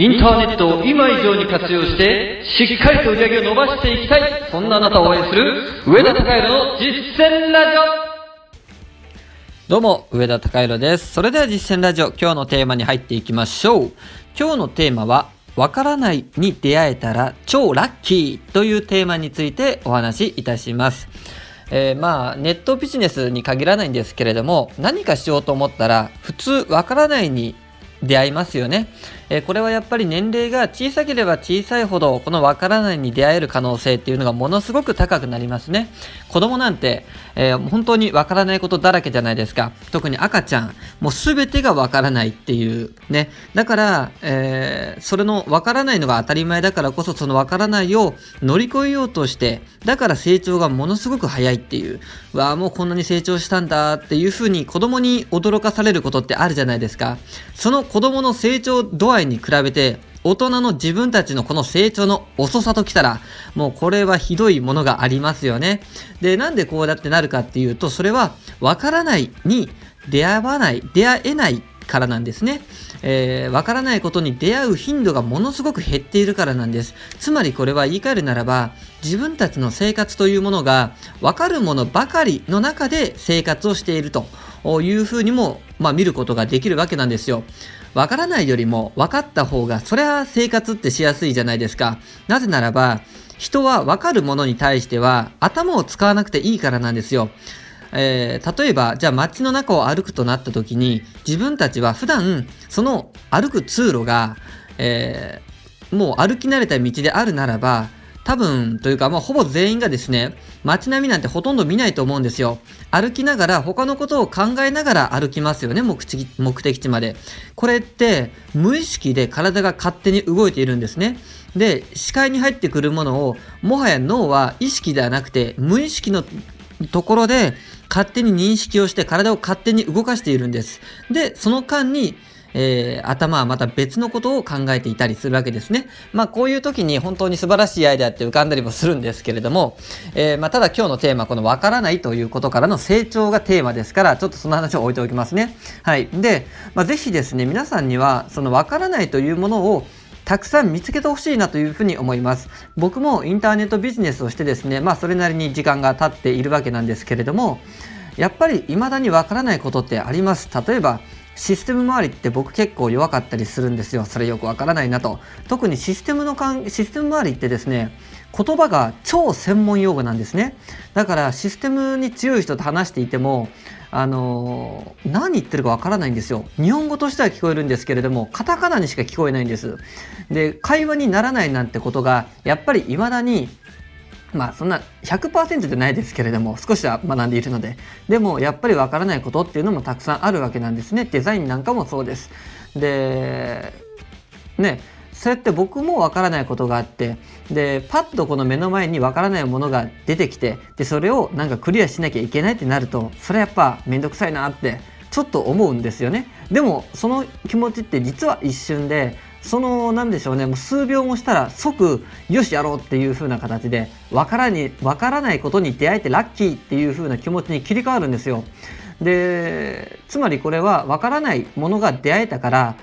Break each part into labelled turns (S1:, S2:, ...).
S1: インターネットを今以上に活用して、しっかりと売り上げを伸ばしていきたい、そんなあなたを応援する、上田隆弘の実践ラジ
S2: オどうも、上田隆弘です。それでは実践ラジオ、今日のテーマに入っていきましょう。今日のテーマは、わからないに出会えたら超ラッキーというテーマについてお話しいたします。えー、まあネットビジネスに限らないんですけれども何かしようと思ったら普通わからないに出会いますよね。え、これはやっぱり年齢が小さければ小さいほどこのわからないに出会える可能性っていうのがものすごく高くなりますね。子供なんて、えー、本当にわからないことだらけじゃないですか。特に赤ちゃん、もう全てがわからないっていうね。だから、えー、それのわからないのが当たり前だからこそそのわからないを乗り越えようとして、だから成長がものすごく早いっていう。わあ、もうこんなに成長したんだっていうふうに子供に驚かされることってあるじゃないですか。その子供の成長度合いに比べて、大人の自分たちのこの成長の遅さときたら、もうこれはひどいものがありますよね。で、なんでこうやってなるかっていうと、それはわからないに出会わない、出会えないからなんですね。えー、わからないことに出会う頻度がものすごく減っているからなんです。つまりこれは言い換えるならば、自分たちの生活というものが、わかるものばかりの中で生活をしているというふうにも、まあ、見ることができるわけなんですよ。わからないよりも分かった方が、それは生活ってしやすいじゃないですか。なぜならば、人は分かるものに対しては頭を使わなくていいからなんですよ。えー、例えば、じゃあ街の中を歩くとなった時に、自分たちは普段、その歩く通路が、えー、もう歩き慣れた道であるならば、多分というか、まあ、ほぼ全員がですね、街並みなんてほとんど見ないと思うんですよ。歩きながら他のことを考えながら歩きますよね、目的目的地まで。これって無意識で体が勝手に動いているんですね。で、視界に入ってくるものを、もはや脳は意識ではなくて無意識のところで勝手に認識をして体を勝手に動かしているんです。で、その間にえー、頭はまた別のことを考えていたりするわけですね。まあこういう時に本当に素晴らしいアイデアって浮かんだりもするんですけれども、えー、まあただ今日のテーマこのわからないということからの成長がテーマですから、ちょっとその話を置いておきますね。はい。で、まあ、ぜひですね、皆さんにはそのわからないというものをたくさん見つけてほしいなというふうに思います。僕もインターネットビジネスをしてですね、まあそれなりに時間が経っているわけなんですけれども、やっぱり未だにわからないことってあります。例えば、システム周りって僕結構弱かったりするんですよ。それよくわからないなと。特にシステムのかん、システム周りってですね、言葉が超専門用語なんですね。だからシステムに強い人と話していても、あのー、何言ってるかわからないんですよ。日本語としては聞こえるんですけれども、カタカナにしか聞こえないんです。で、会話にならないなんてことが、やっぱり未だにまあそんな100%じゃないですけれども少しは学んでいるのででもやっぱりわからないことっていうのもたくさんあるわけなんですね。デザインなんかもそうです。でねそうやって僕もわからないことがあってでパッとこの目の前にわからないものが出てきてでそれをなんかクリアしなきゃいけないってなるとそれやっぱめんどくさいなってちょっと思うんですよね。でもその気持ちって実は一瞬でその何でしょうねもう数秒もしたら即よしやろうっていう風な形で分からに分からないことに出会えてラッキーっていう風な気持ちに切り替わるんですよ。でつまりこれは分からないものが出会えたから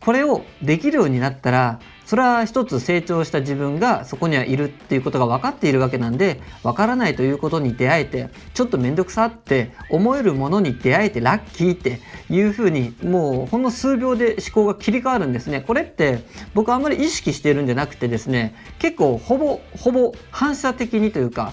S2: これをできるようになったらそれは一つ成長した自分がそこにはいるっていうことが分かっているわけなんで分からないということに出会えてちょっと面倒くさって思えるものに出会えてラッキーっていうふうにもうほんの数秒で思考が切り替わるんですねこれって僕あんまり意識してるんじゃなくてですね結構ほぼほぼ反射的にというか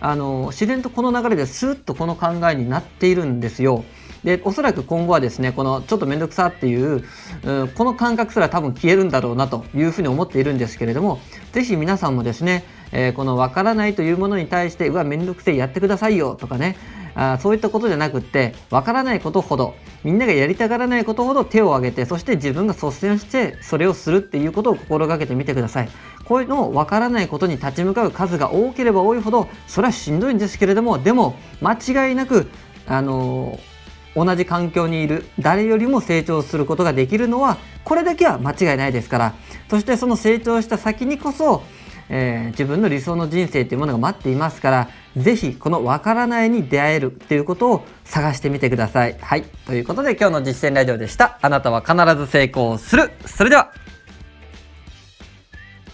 S2: あの自然とこの流れでスーッとこの考えになっているんですよ。でおそらく今後はですねこのちょっと面倒くさっていう、うこの感覚すら多分消えるんだろうなというふうに思っているんですけれども是非皆さんもですね、えー、この分からないというものに対してうわ面倒くせえやってくださいよとかねあそういったことじゃなくって分からないことほどみんながやりたがらないことほど手を挙げてそして自分が率先してそれをするっていうことを心がけてみてください。こういうのを分からないことに立ち向かう数が多ければ多いほどそれはしんどいんですけれどもでも間違いなくあのー同じ環境にいる誰よりも成長することができるのはこれだけは間違いないですから。そしてその成長した先にこそ、えー、自分の理想の人生というものが待っていますからぜひこのわからないに出会えるっていうことを探してみてください。はい。ということで今日の実践ラジオでした。あなたは必ず成功する。それでは